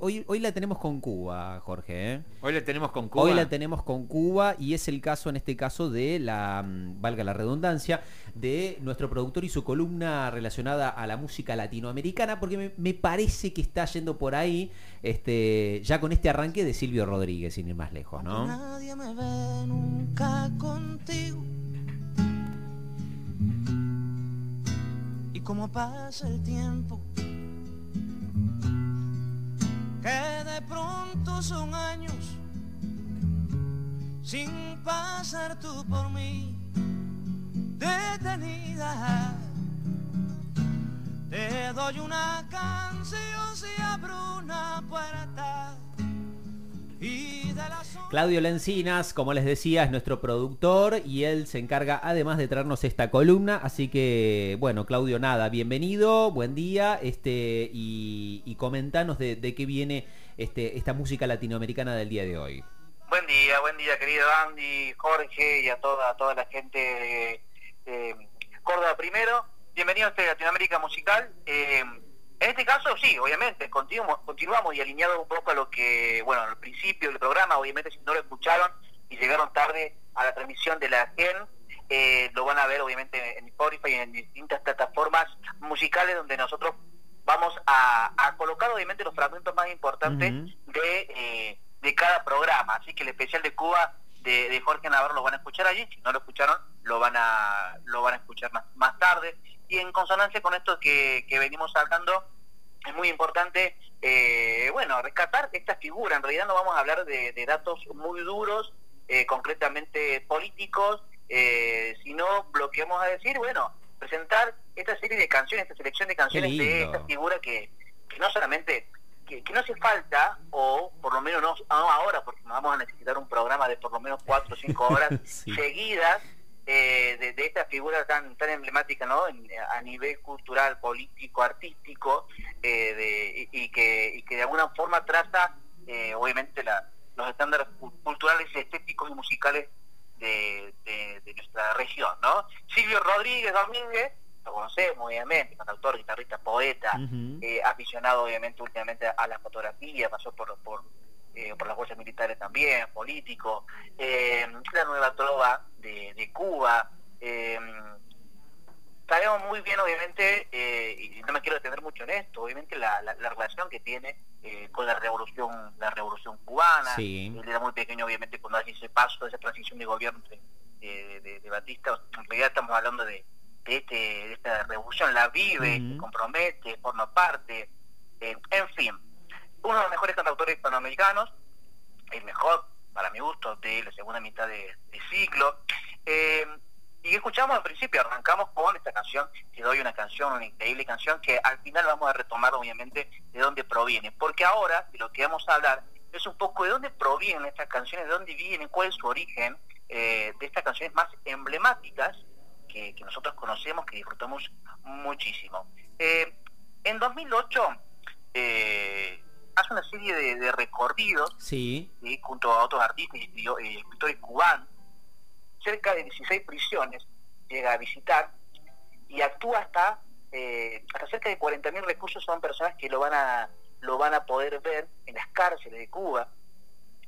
Hoy, hoy la tenemos con Cuba, Jorge. ¿eh? Hoy la tenemos con Cuba. Hoy la tenemos con Cuba y es el caso, en este caso, de la, mm, valga la redundancia, de nuestro productor y su columna relacionada a la música latinoamericana, porque me, me parece que está yendo por ahí, este, ya con este arranque de Silvio Rodríguez, sin ir más lejos, ¿no? Nadie me ve nunca contigo. Y como pasa el tiempo, que de pronto son años sin pasar tú por mí detenida. Te doy una canción si abro una puerta Claudio Lencinas, como les decía, es nuestro productor y él se encarga además de traernos esta columna. Así que, bueno, Claudio, nada, bienvenido, buen día, este, y, y comentanos de, qué viene este, esta música latinoamericana del día de hoy. Buen día, buen día querido Andy, Jorge y a toda, a toda la gente de, de Córdoba primero. Bienvenido a este Latinoamérica Musical. Eh, en este caso, sí, obviamente, continuamos, continuamos y alineado un poco a lo que, bueno, al principio del programa, obviamente si no lo escucharon y llegaron tarde a la transmisión de la GEN, eh, lo van a ver obviamente en Spotify y en distintas plataformas musicales donde nosotros vamos a, a colocar obviamente los fragmentos más importantes de, eh, de cada programa. Así que el especial de Cuba de, de Jorge Navarro lo van a escuchar allí, si no lo escucharon lo van a lo van a escuchar más, más tarde. Y en consonancia con esto que, que venimos hablando, es muy importante, eh, bueno, rescatar esta figura. En realidad no vamos a hablar de, de datos muy duros, eh, concretamente políticos, eh, sino lo que vamos a decir, bueno, presentar esta serie de canciones, esta selección de canciones de esta figura que, que no solamente, que, que no hace falta, o por lo menos no, no ahora, porque vamos a necesitar un programa de por lo menos cuatro o cinco horas Sí. seguidas eh, de, de esta figura tan tan emblemática no En- a nivel cultural político artístico eh, de- y, y que, y que de alguna forma traza eh, obviamente la- los estándares cu- culturales estéticos y musicales de, nuestra región no Silvio Rodríguez Domínguez lo conocemos obviamente cantautor guitarrista poeta eh, aficionado obviamente últimamente a la fotografía, pasó por, por, eh, por las fuerzas militares también, político, eh, la nueva trova de, de Cuba. Eh, sabemos muy bien obviamente, eh, y no me quiero detener mucho en esto, obviamente la, la- la relación que tiene eh, con la revolución la revolución cubana. Sí. Él era muy pequeño obviamente cuando hace ese paso, esa transición de gobierno de, de- Batista. En realidad estamos hablando de, de, este, de esta revolución, la vive, se compromete, forma parte, eh, en fin, uno de los mejores cantautores hispanoamericanos, el mejor, para mi gusto, de la segunda mitad de, de siglo. Eh, y escuchamos al principio, arrancamos con esta canción, Te doy una canción, una increíble canción, que al final vamos a retomar obviamente de dónde proviene. Porque ahora, de lo que vamos a hablar, es un poco de dónde provienen estas canciones, de dónde vienen, cuál es su origen, eh, de estas canciones más emblemáticas que, nosotros conocemos, que disfrutamos muchísimo. Eh, en 2008 eh, hace una serie de, de recorridos junto a otros artistas y eh, escritores cubanos, cerca de 16 prisiones, llega a visitar y actúa hasta, eh, hasta cerca de 40.000 recursos son personas que lo van a lo van a poder ver en las cárceles de Cuba,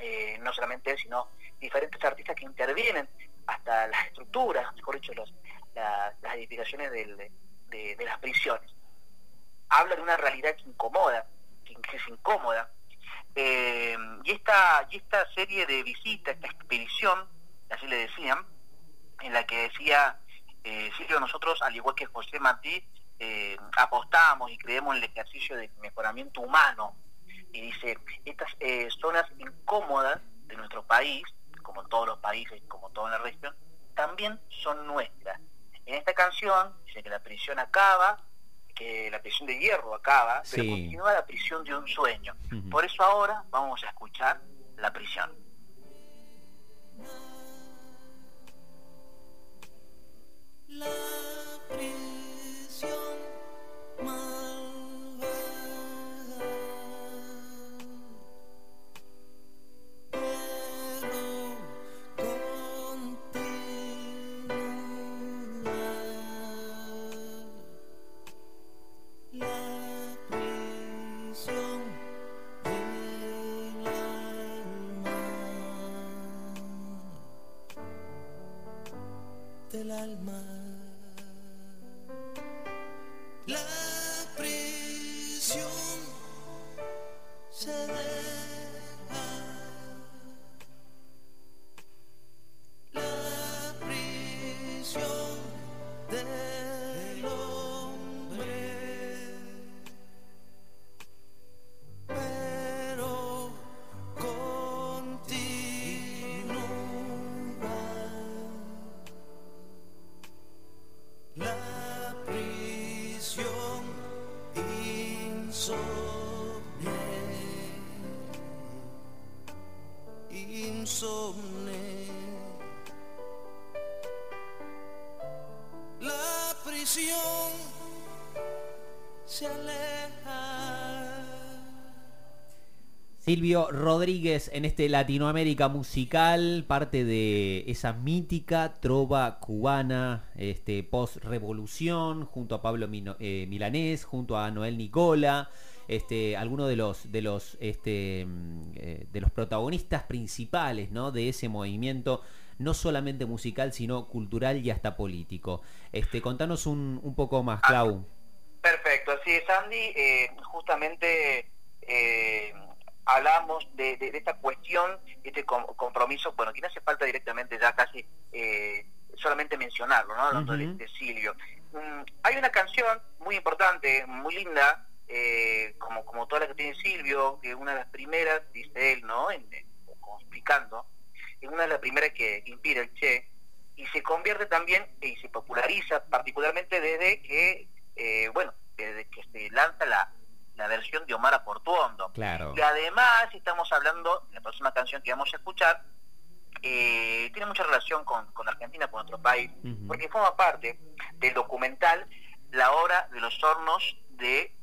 eh, no solamente él, sino diferentes artistas que intervienen hasta las estructuras, mejor dicho, los, la- las edificaciones del- de, de las prisiones. Habla de una realidad que incomoda, que, es incómoda, eh, y esta y esta serie de visitas, esta expedición, así le decían, en la que decía eh, Silvio, nosotros, al igual que José Martí, eh, apostamos y creemos en el ejercicio de mejoramiento humano. Y dice, estas eh, zonas incómodas de nuestro país, como en todos los países, como todo en la región, también son nuestras. En esta canción dice que la prisión acaba, que la prisión de hierro acaba, pero continúa la prisión de un sueño. Por eso ahora vamos a escuchar la prisión. Continúa la prisión se aleja. Silvio Rodríguez en este Latinoamérica musical, parte de esa mítica trova cubana, este post-revolución, junto a Pablo eh, Milanés, junto a Noel Nicola, este, algunos de los de los este, mm, eh, de los protagonistas principales ¿no? de ese movimiento, no solamente musical, sino cultural y hasta político. Este, contanos un, un poco más, Clau. Perfecto, así es, Andy. Eh, justamente eh, hablamos de, de- de esta cuestión, este com- compromiso, bueno, que no hace falta directamente ya casi eh, solamente mencionarlo, ¿no? Hablando de- de, Silvio. Mm, hay una canción muy importante, muy linda, eh, como, como toda la que tiene Silvio, que una de las primeras, dice él, ¿no? En- en- como explicando, es una de las primeras que inspira el Che, y se convierte también y se populariza particularmente desde que, eh, bueno, desde que se lanza la, la versión de Omar Portuondo. Claro. Y además estamos hablando, la próxima canción que vamos a escuchar, eh, tiene mucha relación con, con Argentina, con nuestro país, Ujú. porque forma parte del documental La Hora de los Hornos de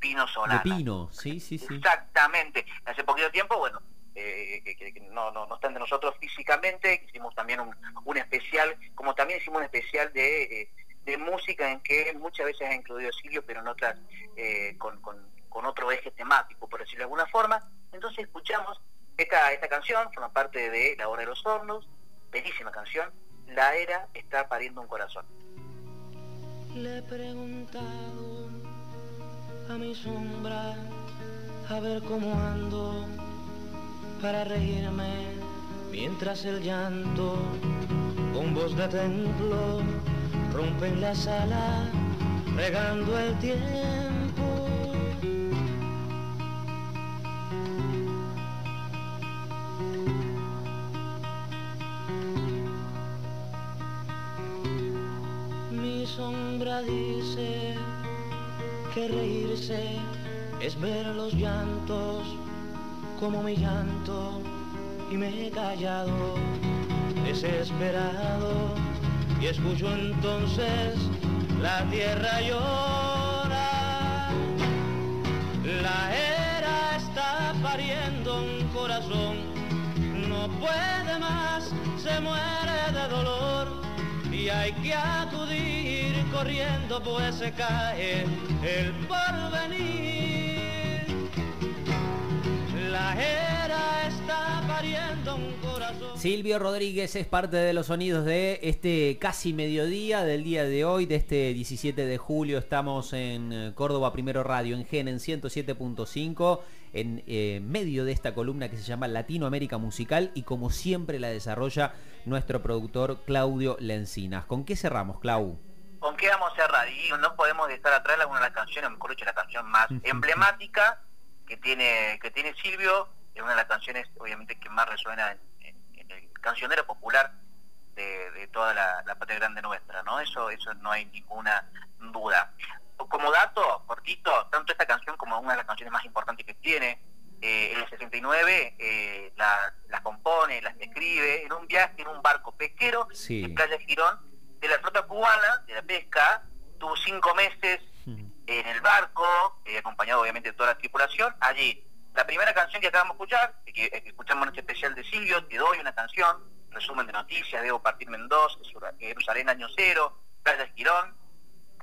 Pino De Solana. Pino, sí, sí, sí. Exactamente. Hace poquito tiempo, bueno, eh, que, que- que no, no, no están de nosotros físicamente, hicimos también un, un especial, como también hicimos un especial de, eh, de música en que muchas veces ha incluido Silvio, pero en otras eh, con, con, con otro eje temático, por decirlo de alguna forma. Entonces escuchamos esta, esta canción, forma parte de La Hora de los Hornos, bellísima canción, La Era está pariendo un corazón. Le he preguntado a mi sombra a ver cómo ando para reírme mientras el llanto con voz de templo rompe en la sala regando el tiempo. Reírse es ver los llantos como mi llanto y me he callado desesperado y escucho entonces la tierra llora. La era está pariendo un corazón, no puede más, se muere de dolor y hay que acudir corriendo pues se cae el porvenir. La era está pariendo un corazón. Silvio Rodríguez es parte de los sonidos de este casi mediodía del día de hoy, de este 17 de julio. Estamos en eh, Córdoba Primero Radio, en GEN, en 107.5, en eh, medio de esta columna que se llama Latinoamérica Musical y como siempre la desarrolla nuestro productor Claudio Lencinas. ¿Con qué cerramos, Clau? ¿Con qué vamos a cerrar? Y no podemos dejar atrás alguna de las canciones, mejor dicho, la canción más emblemática que tiene que tiene Silvio, es una de las canciones obviamente que más resuena en, en- en el cancionero popular de, de toda la, la patria grande nuestra, ¿no? Eso eso no hay ninguna duda. Como dato cortito, tanto esta canción como una de las canciones más importantes que tiene, eh, en el 69 eh, la- las compone, las escribe en un viaje en un barco pesquero Sí. en Playa Girón de la flota cubana de la pesca, tuvo cinco meses en el barco, eh, acompañado obviamente de toda la tripulación. Allí, la primera canción que acabamos de escuchar, que, que escuchamos en este especial de Silvio, Te doy una canción, resumen de noticias, Debo partir Mendoza, Jerusalén año cero, Playa Girón,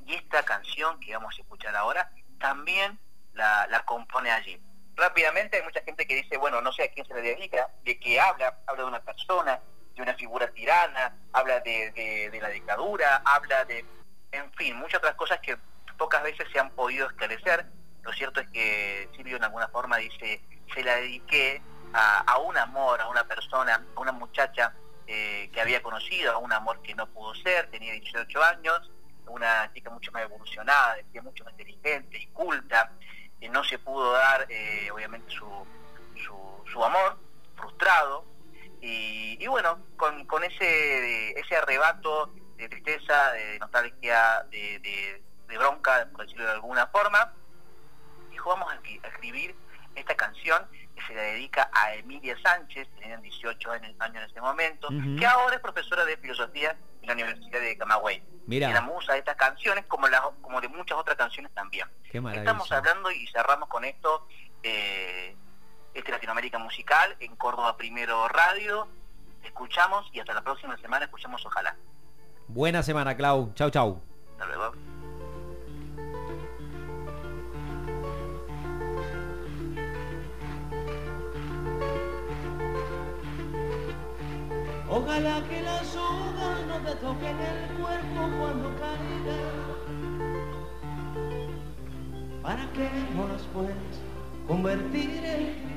y esta canción que vamos a escuchar ahora también la, la compone allí. Rápidamente hay mucha gente que dice, bueno, no sé a quién se le dedica, de qué habla, habla de una persona, de una figura tirana, habla de, de la dictadura, habla de, en fin, muchas otras cosas que pocas veces se han podido esclarecer. Lo cierto es que Silvio en alguna forma dice, se la dediqué a, un amor, a una persona, a una muchacha eh, que había conocido, a un amor que no pudo ser, tenía 18 años, una chica mucho más evolucionada, decía mucho más inteligente y culta, y no se pudo dar eh, obviamente su, su, amor, frustrado, y, bueno, con, con, ese, ese arrebato de tristeza, de nostalgia, de, de bronca, por decirlo de alguna forma, dijo vamos a escribir esta canción que se la dedica a Emilia Sánchez, que tenía 18 años, en ese momento, que ahora es profesora de filosofía en la Universidad de Camagüey. Mira. la musa de estas canciones, como, como de muchas otras canciones también. Estamos hablando y cerramos con esto eh, este Latinoamérica Musical en Córdoba Primero Radio. Escuchamos y hasta la próxima semana escuchamos Ojalá. Buena semana, Clau. Chau, chau. Hasta luego. Ojalá que las sogas no te toquen el cuerpo cuando caiga, para que no las puedas convertir en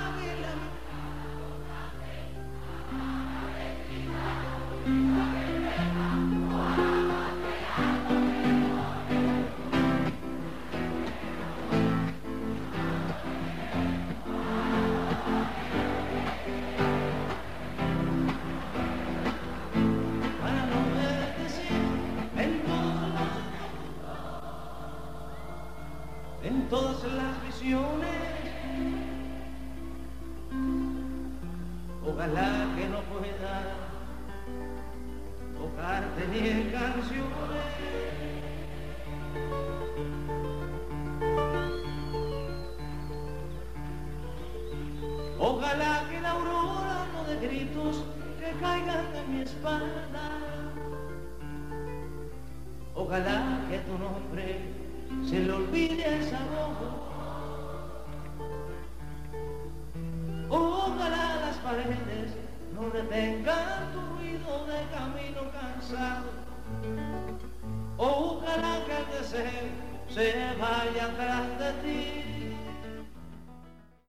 todas las visiones. Ojalá que no pueda tocarte ni en canciones. Ojalá que la aurora no de gritos que caigan en mi espalda. Ojalá que tu nombre se le olvide esa voz. Ojalá las paredes no detengan tu ruido de camino cansado. Ojalá que el deseo se vaya atrás de ti.